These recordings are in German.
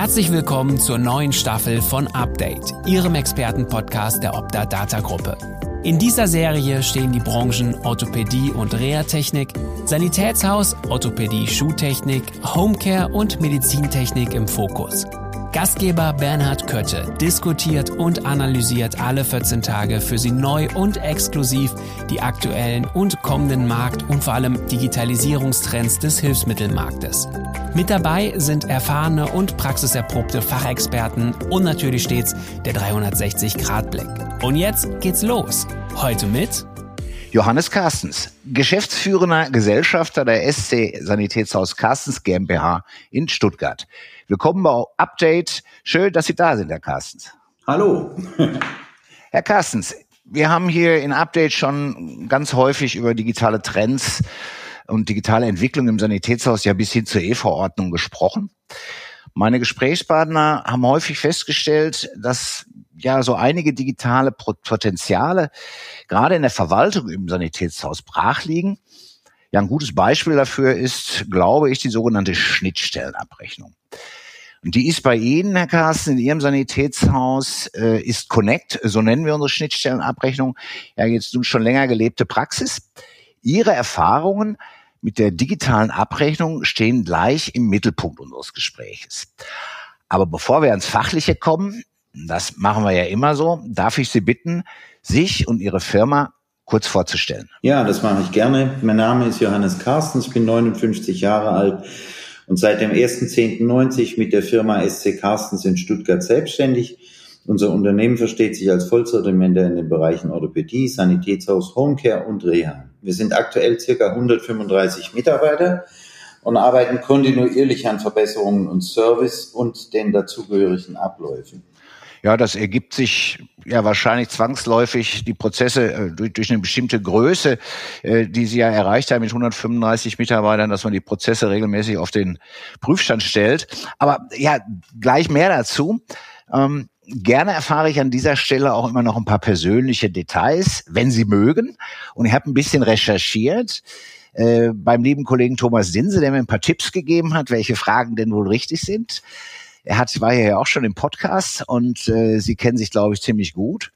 Herzlich willkommen zur neuen Staffel von Update, Ihrem Expertenpodcast der Opta Data Gruppe. In dieser Serie stehen die Branchen Orthopädie und Reha-Technik, Sanitätshaus, Orthopädie, Schuhtechnik, Homecare und Medizintechnik im Fokus. Gastgeber Bernhard Kötte diskutiert und analysiert alle 14 Tage für Sie neu und exklusiv die aktuellen und kommenden Markt- und vor allem Digitalisierungstrends des Hilfsmittelmarktes. Mit dabei sind erfahrene und praxiserprobte Fachexperten und natürlich stets der 360-Grad-Blick. Und jetzt geht's los. Heute mit Johannes Carstens, geschäftsführender Gesellschafter der SC Sanitätshaus Carstens GmbH in Stuttgart. Willkommen bei Update. Schön, dass Sie da sind, Herr Carstens. Hallo. Herr Carstens, wir haben hier in Update schon ganz häufig über digitale Trends und digitale Entwicklung im Sanitätshaus ja bis hin zur E-Verordnung gesprochen. Meine Gesprächspartner haben häufig festgestellt, dass ja so einige digitale Potenziale gerade in der Verwaltung im Sanitätshaus brach liegen. Ja, ein gutes Beispiel dafür ist, glaube ich, die sogenannte Schnittstellenabrechnung. Und die ist bei Ihnen, Herr Carsten, in Ihrem Sanitätshaus, äh, ist Connect, so nennen wir unsere Schnittstellenabrechnung, ja jetzt nun schon länger gelebte Praxis. Ihre Erfahrungen mit der digitalen Abrechnung stehen gleich im Mittelpunkt unseres Gespräches. Aber bevor wir ans Fachliche kommen, das machen wir ja immer so. Darf ich Sie bitten, sich und Ihre Firma kurz vorzustellen? Ja, das mache ich gerne. Mein Name ist Johannes Carstens, ich bin 59 Jahre alt und seit dem 1.10.90 mit der Firma SC Carstens in Stuttgart selbstständig. Unser Unternehmen versteht sich als Vollsortimenter in den Bereichen Orthopädie, Sanitätshaus, Homecare und Reha. Wir sind aktuell circa 135 Mitarbeiter und arbeiten kontinuierlich an Verbesserungen und Service und den dazugehörigen Abläufen. Ja, das ergibt sich ja wahrscheinlich zwangsläufig die Prozesse äh, durch, durch eine bestimmte Größe, äh, die Sie ja erreicht haben mit 135 Mitarbeitern, dass man die Prozesse regelmäßig auf den Prüfstand stellt. Aber ja, gleich mehr dazu. Ähm, gerne erfahre ich an dieser Stelle auch immer noch ein paar persönliche Details, wenn Sie mögen. Und ich habe ein bisschen recherchiert äh, beim lieben Kollegen Thomas Dinse, der mir ein paar Tipps gegeben hat, welche Fragen denn wohl richtig sind. Er hat, war ja auch schon im Podcast und äh, Sie kennen sich, glaube ich, ziemlich gut.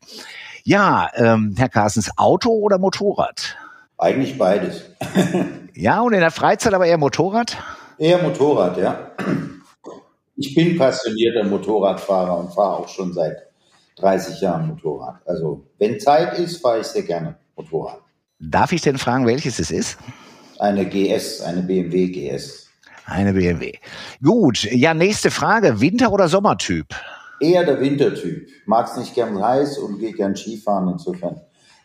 Ja, ähm, Herr Carstens, Auto oder Motorrad? Eigentlich beides. ja, und in der Freizeit aber eher Motorrad? Eher Motorrad, ja. Ich bin passionierter Motorradfahrer und fahre auch schon seit 30 Jahren Motorrad. Also wenn Zeit ist, fahre ich sehr gerne Motorrad. Darf ich denn fragen, welches es ist? Eine GS, eine BMW GS. Eine BMW. Gut, ja, nächste Frage. Winter- oder Sommertyp? Eher der Wintertyp. Mag es nicht gern heiß und gehe gern Skifahren. Insofern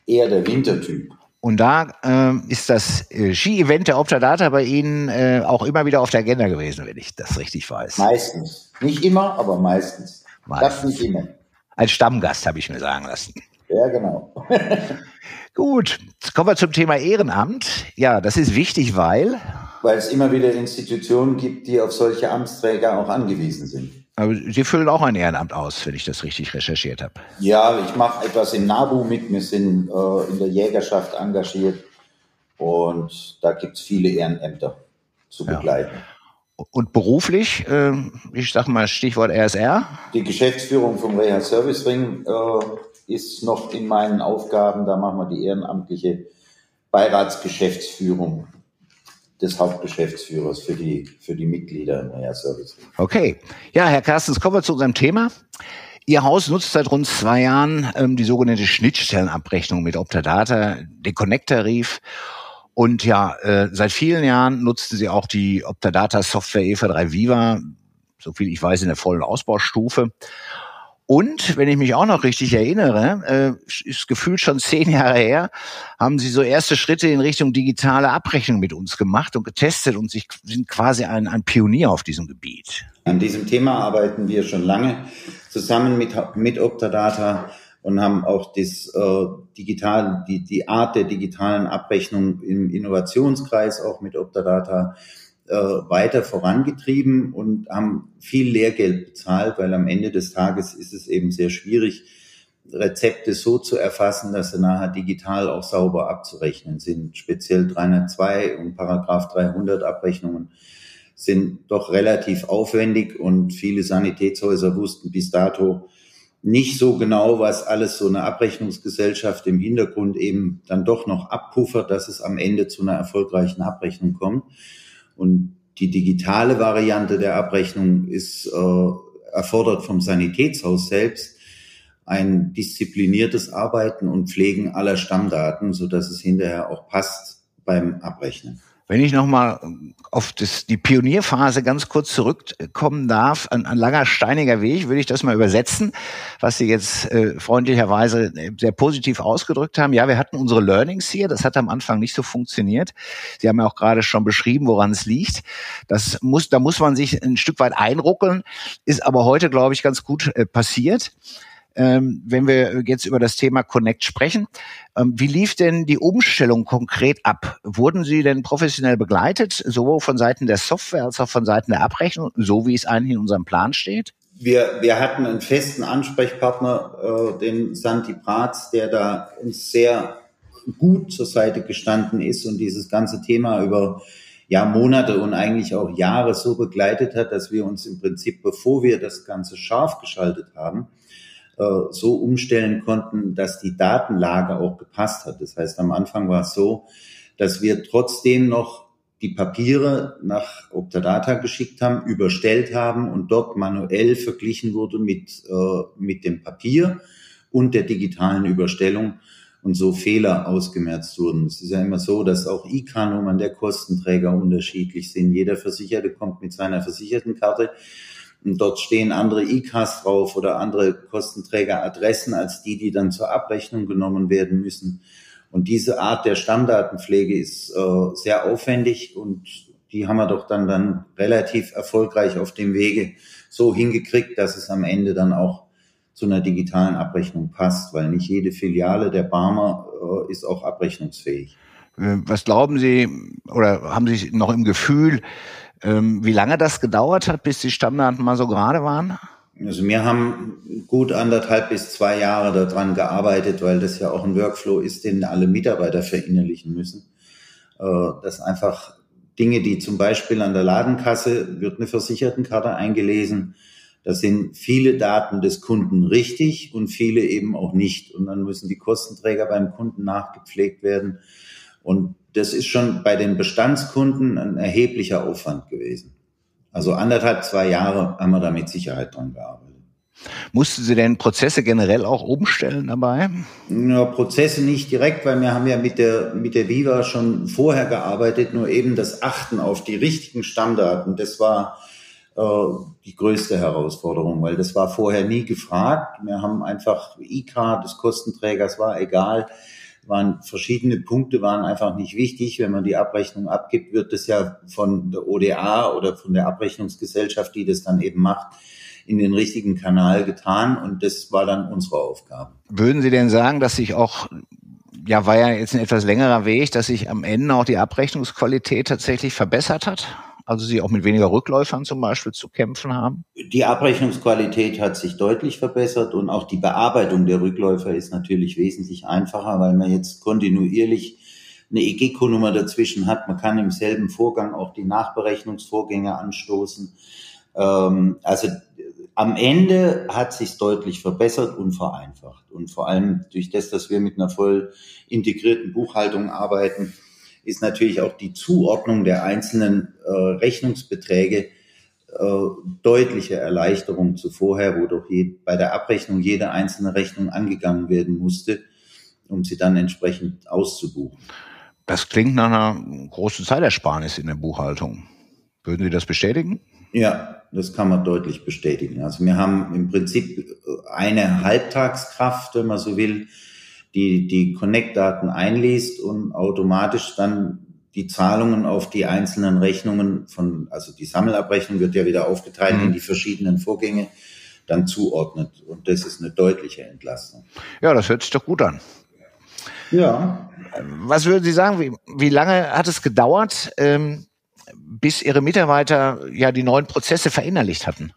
eher der Wintertyp. Und da äh, ist das äh, Ski-Event der Optadata bei Ihnen äh, auch immer wieder auf der Agenda gewesen, wenn ich das richtig weiß. Meistens. Nicht immer, aber meistens. meistens. Das nicht immer. Als Stammgast habe ich mir sagen lassen. Ja, genau. Gut, jetzt kommen wir zum Thema Ehrenamt. Ja, das ist wichtig, weil weil es immer wieder Institutionen gibt, die auf solche Amtsträger auch angewiesen sind. Aber Sie füllen auch ein Ehrenamt aus, wenn ich das richtig recherchiert habe. Ja, ich mache etwas im NABU mit. Wir sind äh, in der Jägerschaft engagiert und da gibt es viele Ehrenämter zu begleiten. Ja. Und beruflich, äh, ich sage mal Stichwort RSR? Die Geschäftsführung vom Reha Service Ring äh, ist noch in meinen Aufgaben. Da machen wir die ehrenamtliche Beiratsgeschäftsführung des Hauptgeschäftsführers für die, für die Mitglieder im Reha Service. Okay. Ja, Herr Carstens, kommen wir zu unserem Thema. Ihr Haus nutzt seit rund zwei Jahren ähm, die sogenannte Schnittstellenabrechnung mit Optadata, den Connect-Tarif. Und ja, äh, seit vielen Jahren nutzten Sie auch die Optadata Software EVA 3 Viva, so viel ich weiß, in der vollen Ausbaustufe. Und wenn ich mich auch noch richtig erinnere, äh, ist gefühlt schon zehn Jahre her, haben Sie so erste Schritte in Richtung digitale Abrechnung mit uns gemacht und getestet und sich, sind quasi ein, ein Pionier auf diesem Gebiet. An diesem Thema arbeiten wir schon lange zusammen mit, mit Optadata und haben auch das, äh, digital, die, die Art der digitalen Abrechnung im Innovationskreis auch mit Optadata äh, weiter vorangetrieben und haben viel Lehrgeld bezahlt, weil am Ende des Tages ist es eben sehr schwierig, Rezepte so zu erfassen, dass sie nachher digital auch sauber abzurechnen sind. Speziell 302 und Paragraph 300 Abrechnungen sind doch relativ aufwendig und viele Sanitätshäuser wussten bis dato nicht so genau, was alles so eine Abrechnungsgesellschaft im Hintergrund eben dann doch noch abpuffert, dass es am Ende zu einer erfolgreichen Abrechnung kommt. Und die digitale Variante der Abrechnung ist äh, erfordert vom Sanitätshaus selbst ein diszipliniertes Arbeiten und Pflegen aller Stammdaten, so dass es hinterher auch passt beim Abrechnen. Wenn ich nochmal auf das, die Pionierphase ganz kurz zurückkommen darf, ein, ein, langer steiniger Weg, würde ich das mal übersetzen, was Sie jetzt äh, freundlicherweise sehr positiv ausgedrückt haben. Ja, wir hatten unsere Learnings hier, das hat am Anfang nicht so funktioniert. Sie haben ja auch gerade schon beschrieben, woran es liegt. Das muss, da muss man sich ein Stück weit einruckeln, ist aber heute, glaube ich, ganz gut äh, passiert ähm, wenn wir jetzt über das Thema Connect sprechen. Ähm, wie lief denn die Umstellung konkret ab? Wurden Sie denn professionell begleitet, sowohl von Seiten der Software als auch von Seiten der Abrechnung, so wie es eigentlich in unserem Plan steht? Wir, wir hatten einen festen Ansprechpartner, äh, den Santi Bratz, der da uns sehr gut zur Seite gestanden ist und dieses ganze Thema über ja, Monate und eigentlich auch Jahre so begleitet hat, dass wir uns im Prinzip, bevor wir das Ganze scharf geschaltet haben, so umstellen konnten, dass die Datenlage auch gepasst hat. Das heißt, am Anfang war es so, dass wir trotzdem noch die Papiere nach Optadata geschickt haben, überstellt haben und dort manuell verglichen wurde mit, äh, mit dem Papier und der digitalen Überstellung und so Fehler ausgemerzt wurden. Es ist ja immer so, dass auch IK-Nummern der Kostenträger unterschiedlich sind. Jeder Versicherte kommt mit seiner Versichertenkarte und dort stehen andere IKs drauf oder andere Kostenträgeradressen als die, die dann zur Abrechnung genommen werden müssen. Und diese Art der Stammdatenpflege ist äh, sehr aufwendig und die haben wir doch dann, dann relativ erfolgreich auf dem Wege so hingekriegt, dass es am Ende dann auch zu einer digitalen Abrechnung passt, weil nicht jede Filiale der Barmer äh, ist auch abrechnungsfähig. Äh, was glauben Sie oder haben Sie noch im Gefühl, ähm, wie lange das gedauert hat, bis die Stammdaten mal so gerade waren? Also wir haben gut anderthalb bis zwei Jahre daran gearbeitet, weil das ja auch ein Workflow ist, den alle Mitarbeiter verinnerlichen müssen. Äh, dass einfach Dinge, die zum Beispiel an der Ladenkasse wird eine Versichertenkarte eingelesen, da sind viele Daten des Kunden richtig und viele eben auch nicht. Und dann müssen die Kostenträger beim Kunden nachgepflegt werden. Und das ist schon bei den Bestandskunden ein erheblicher Aufwand gewesen. Also anderthalb, zwei Jahre haben wir da mit Sicherheit dran gearbeitet. Mussten Sie denn Prozesse generell auch umstellen dabei? Ja, Prozesse nicht direkt, weil wir haben ja mit der, mit der Viva schon vorher gearbeitet, nur eben das Achten auf die richtigen Stammdaten, das war äh, die größte Herausforderung, weil das war vorher nie gefragt. Wir haben einfach IK des Kostenträgers war egal waren verschiedene Punkte waren einfach nicht wichtig. Wenn man die Abrechnung abgibt, wird das ja von der ODA oder von der Abrechnungsgesellschaft, die das dann eben macht, in den richtigen Kanal getan und das war dann unsere Aufgabe. Würden Sie denn sagen, dass sich auch ja, war ja jetzt ein etwas längerer Weg, dass sich am Ende auch die Abrechnungsqualität tatsächlich verbessert hat? Also sie auch mit weniger Rückläufern zum Beispiel zu kämpfen haben? Die Abrechnungsqualität hat sich deutlich verbessert und auch die Bearbeitung der Rückläufer ist natürlich wesentlich einfacher, weil man jetzt kontinuierlich eine EGECO-Nummer dazwischen hat. Man kann im selben Vorgang auch die Nachberechnungsvorgänge anstoßen. Ähm, also am Ende hat sich deutlich verbessert und vereinfacht. Und vor allem durch das, dass wir mit einer voll integrierten Buchhaltung arbeiten, ist natürlich auch die Zuordnung der einzelnen äh, Rechnungsbeträge äh, deutliche Erleichterung zu vorher, wo doch je, bei der Abrechnung jede einzelne Rechnung angegangen werden musste, um sie dann entsprechend auszubuchen. Das klingt nach einer großen Zeitersparnis in der Buchhaltung. Würden Sie das bestätigen? Ja, das kann man deutlich bestätigen. Also wir haben im Prinzip eine Halbtagskraft, wenn man so will, die die Connect-Daten einliest und automatisch dann die Zahlungen auf die einzelnen Rechnungen von, also die Sammelabrechnung wird ja wieder aufgeteilt mhm. in die verschiedenen Vorgänge, dann zuordnet. Und das ist eine deutliche Entlastung. Ja, das hört sich doch gut an. Ja. Was würden Sie sagen, wie, wie lange hat es gedauert, ähm, bis Ihre Mitarbeiter ja die neuen Prozesse verinnerlicht hatten?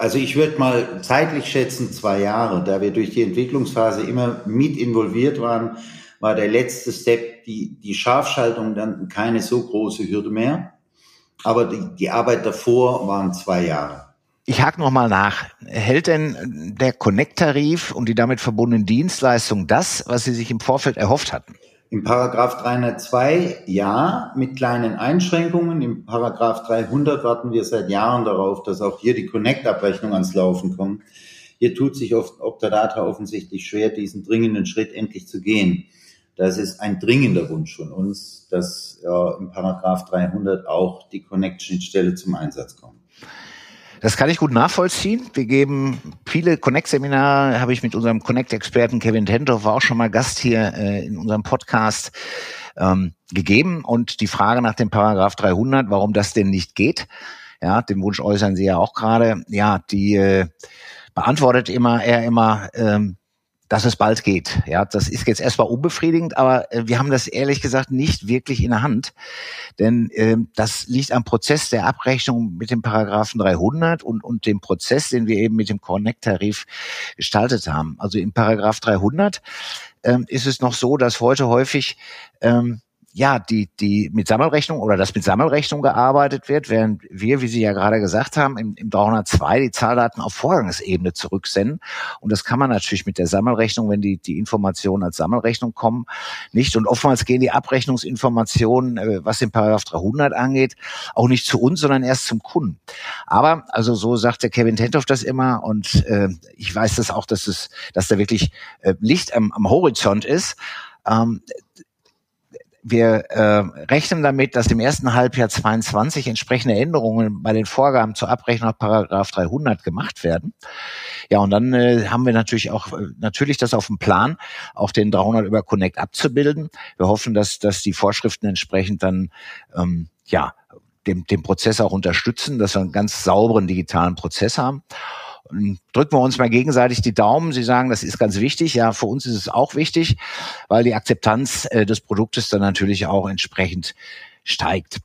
Also ich würde mal zeitlich schätzen zwei Jahre, da wir durch die Entwicklungsphase immer mit involviert waren, war der letzte Step die, die Scharfschaltung dann keine so große Hürde mehr. aber die, die Arbeit davor waren zwei Jahre. Ich hake nochmal nach. Hält denn der Connect-Tarif und die damit verbundenen Dienstleistungen das, was Sie sich im Vorfeld erhofft hatten? Im Paragraph 302 ja, mit kleinen Einschränkungen. Im Paragraph 300 warten wir seit Jahren darauf, dass auch hier die Connect-Abrechnung ans Laufen kommt. Hier tut sich oft Optadata offensichtlich schwer, diesen dringenden Schritt endlich zu gehen. Das ist ein dringender Wunsch von uns, dass äh, im Paragraph 300 auch die Connect-Schnittstelle zum Einsatz kommt. Das kann ich gut nachvollziehen. Wir geben viele Connect-Seminare, habe ich mit unserem Connect-Experten Kevin Tentoff, war auch schon mal Gast hier äh, in unserem Podcast, ähm, gegeben. Und die Frage nach dem Paragraph 300, warum das denn nicht geht, ja, den Wunsch äußern Sie ja auch gerade, ja, die äh, beantwortet immer er immer, ähm, dass es bald geht. Ja, das ist jetzt erstmal unbefriedigend, aber äh, wir haben das ehrlich gesagt nicht wirklich in der Hand, denn äh, das liegt am Prozess der Abrechnung mit dem Paragraphen 300 und und dem Prozess, den wir eben mit dem Connect-Tarif gestaltet haben. Also im Paragraph 300 ähm, ist es noch so, dass heute häufig ähm, ja, die, die mit Sammelrechnung oder das mit Sammelrechnung gearbeitet wird, während wir, wie Sie ja gerade gesagt haben, im, im 302 die Zahldaten auf Vorgangsebene zurücksenden. Und das kann man natürlich mit der Sammelrechnung, wenn die, die Informationen als Sammelrechnung kommen, nicht. Und oftmals gehen die Abrechnungsinformationen, äh, was den Paragraph 300 angeht, auch nicht zu uns, sondern erst zum Kunden. Aber, also so sagt der Kevin Tentoff das immer und äh, ich weiß das auch, dass es, dass da wirklich äh, Licht am, am Horizont ist. Ähm, wir äh, rechnen damit, dass im ersten Halbjahr 22 entsprechende Änderungen bei den Vorgaben zur Abrechnung nach Paragraph 300 gemacht werden. Ja, und dann äh, haben wir natürlich auch äh, natürlich das auf dem Plan, auch den 300 über Connect abzubilden. Wir hoffen, dass dass die Vorschriften entsprechend dann ähm, ja dem, dem Prozess auch unterstützen, dass wir einen ganz sauberen digitalen Prozess haben drücken wir uns mal gegenseitig die Daumen. Sie sagen, das ist ganz wichtig. Ja, für uns ist es auch wichtig, weil die Akzeptanz äh, des Produktes dann natürlich auch entsprechend steigt.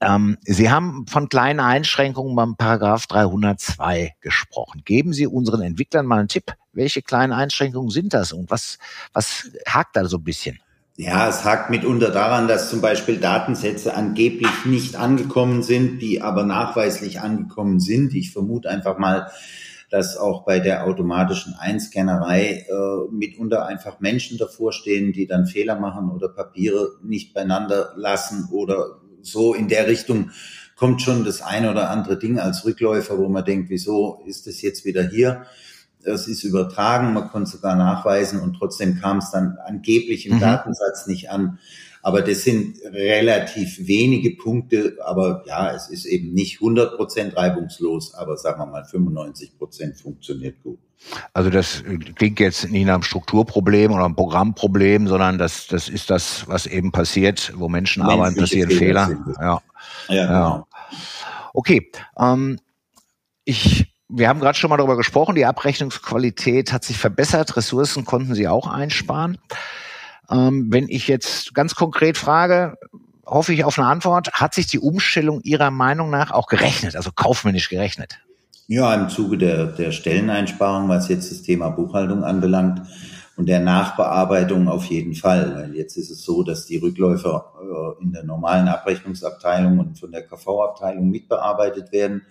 Ähm, Sie haben von kleinen Einschränkungen beim Paragraph 302 gesprochen. Geben Sie unseren Entwicklern mal einen Tipp. Welche kleinen Einschränkungen sind das und was, was hakt da so ein bisschen? Ja, es hakt mitunter daran, dass zum Beispiel Datensätze angeblich nicht angekommen sind, die aber nachweislich angekommen sind. Ich vermute einfach mal, dass auch bei der automatischen Einscannerei äh, mitunter einfach Menschen davor stehen, die dann Fehler machen oder Papiere nicht beieinander lassen oder so in der Richtung kommt schon das eine oder andere Ding als Rückläufer, wo man denkt, wieso ist es jetzt wieder hier? Es ist übertragen, man konnte sogar nachweisen und trotzdem kam es dann angeblich im mhm. Datensatz nicht an. Aber das sind relativ wenige Punkte, aber ja, es ist eben nicht 100 Prozent reibungslos, aber sagen wir mal 95 Prozent funktioniert gut. Also das klingt jetzt nicht nach einem Strukturproblem oder einem Programmproblem, sondern das, das ist das, was eben passiert, wo Menschen Menschliche arbeiten, passieren Fehler. Fehler. Ja. Ja, ja. Genau. Okay. Ähm, ich wir haben gerade schon mal darüber gesprochen, die Abrechnungsqualität hat sich verbessert, Ressourcen konnten Sie auch einsparen. Ähm, wenn ich jetzt ganz konkret frage, hoffe ich auf eine Antwort, hat sich die Umstellung Ihrer Meinung nach auch gerechnet, also kaufmännisch gerechnet? Ja, im Zuge der, der Stelleneinsparung, was jetzt das Thema Buchhaltung anbelangt und der Nachbearbeitung auf jeden Fall. Weil jetzt ist es so, dass die Rückläufer äh, in der normalen Abrechnungsabteilung und von der KV-Abteilung mitbearbeitet werden.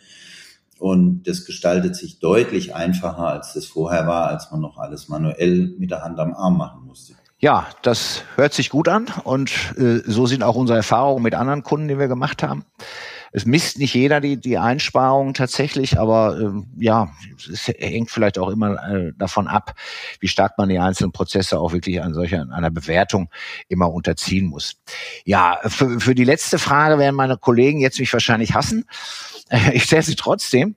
Und das gestaltet sich deutlich einfacher, als das vorher war, als man noch alles manuell mit der Hand am Arm machen musste. Ja, das hört sich gut an und äh, so sind auch unsere Erfahrungen mit anderen Kunden, die wir gemacht haben. Es misst nicht jeder die, die Einsparungen tatsächlich, aber äh, ja, es hängt vielleicht auch immer äh, davon ab, wie stark man die einzelnen Prozesse auch wirklich an solcher einer Bewertung immer unterziehen muss. Ja, für, für die letzte Frage werden meine Kollegen jetzt mich wahrscheinlich hassen. Ich stelle sie trotzdem.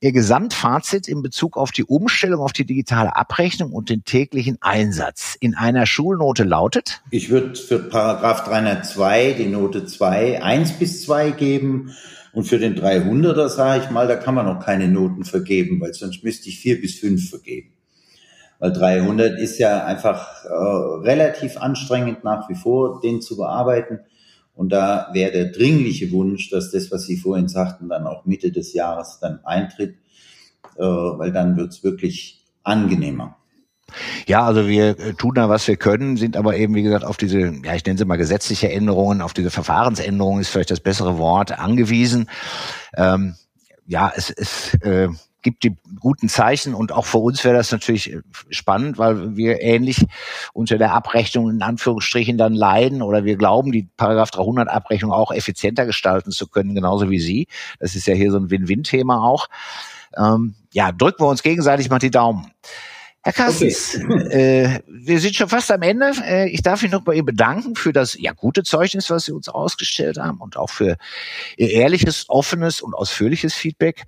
Ihr Gesamtfazit in Bezug auf die Umstellung auf die digitale Abrechnung und den täglichen Einsatz in einer Schulnote lautet? Ich würde für Paragraph 302 die Note 2, 1 bis 2 geben. Und für den 300er sage ich mal, da kann man noch keine Noten vergeben, weil sonst müsste ich 4 bis 5 vergeben. Weil 300 ist ja einfach äh, relativ anstrengend nach wie vor, den zu bearbeiten. Und da wäre der dringliche Wunsch, dass das, was Sie vorhin sagten, dann auch Mitte des Jahres dann eintritt, äh, weil dann wird's wirklich angenehmer. Ja, also wir äh, tun da, was wir können, sind aber eben, wie gesagt, auf diese, ja, ich nenne sie mal gesetzliche Änderungen, auf diese Verfahrensänderungen ist vielleicht das bessere Wort, angewiesen. Ähm, ja, es, es äh, gibt die guten Zeichen und auch für uns wäre das natürlich äh, spannend, weil wir ähnlich unter der Abrechnung in Anführungsstrichen dann leiden oder wir glauben, die Paragraph 300 Abrechnung auch effizienter gestalten zu können, genauso wie Sie. Das ist ja hier so ein Win-Win-Thema auch. Ähm, ja, drücken wir uns gegenseitig mal die Daumen. Herr Carstens, okay. äh, wir sind schon fast am Ende. Äh, ich darf mich noch bei Ihnen bedanken für das ja gute Zeugnis, was Sie uns ausgestellt haben und auch für Ihr ehrliches, offenes und ausführliches Feedback.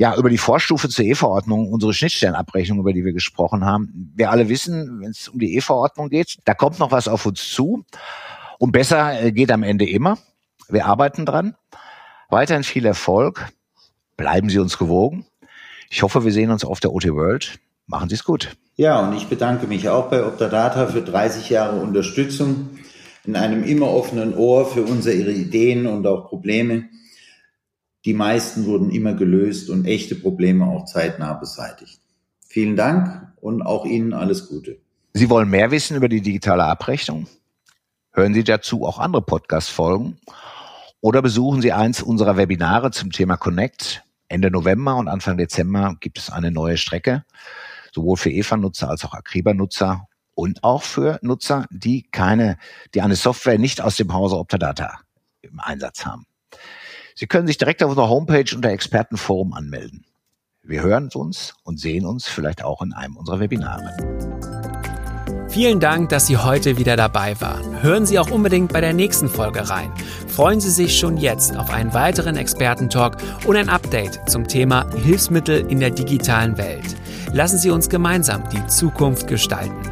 Ja, über die Vorstufe zur E-Verordnung, unsere Schnittstellenabrechnung, über die wir gesprochen haben. Wir alle wissen, wenn es um die E-Verordnung geht, da kommt noch was auf uns zu. Und besser äh, geht am Ende immer. Wir arbeiten dran. Weiterhin viel Erfolg. Bleiben Sie uns gewogen. Ich hoffe, wir sehen uns auf der OT World. Machen Sie es gut. Ja, und ich bedanke mich auch bei Optadata für 30 Jahre Unterstützung in einem immer offenen Ohr für unsere Ideen und auch Probleme. Die meisten wurden immer gelöst und echte Probleme auch zeitnah beseitigt. Vielen Dank und auch Ihnen alles Gute. Sie wollen mehr wissen über die digitale Abrechnung? Hören Sie dazu auch andere Podcast-Folgen oder besuchen Sie eins unserer Webinare zum Thema Connect. Ende November und Anfang Dezember gibt es eine neue Strecke sowohl für EVA-Nutzer als auch Acriba-Nutzer und auch für Nutzer, die keine, die eine Software nicht aus dem Hause Optadata im Einsatz haben. Sie können sich direkt auf unserer Homepage unter Expertenforum anmelden. Wir hören uns und sehen uns vielleicht auch in einem unserer Webinare. Vielen Dank, dass Sie heute wieder dabei waren. Hören Sie auch unbedingt bei der nächsten Folge rein. Freuen Sie sich schon jetzt auf einen weiteren Expertentalk und ein Update zum Thema Hilfsmittel in der digitalen Welt. Lassen Sie uns gemeinsam die Zukunft gestalten.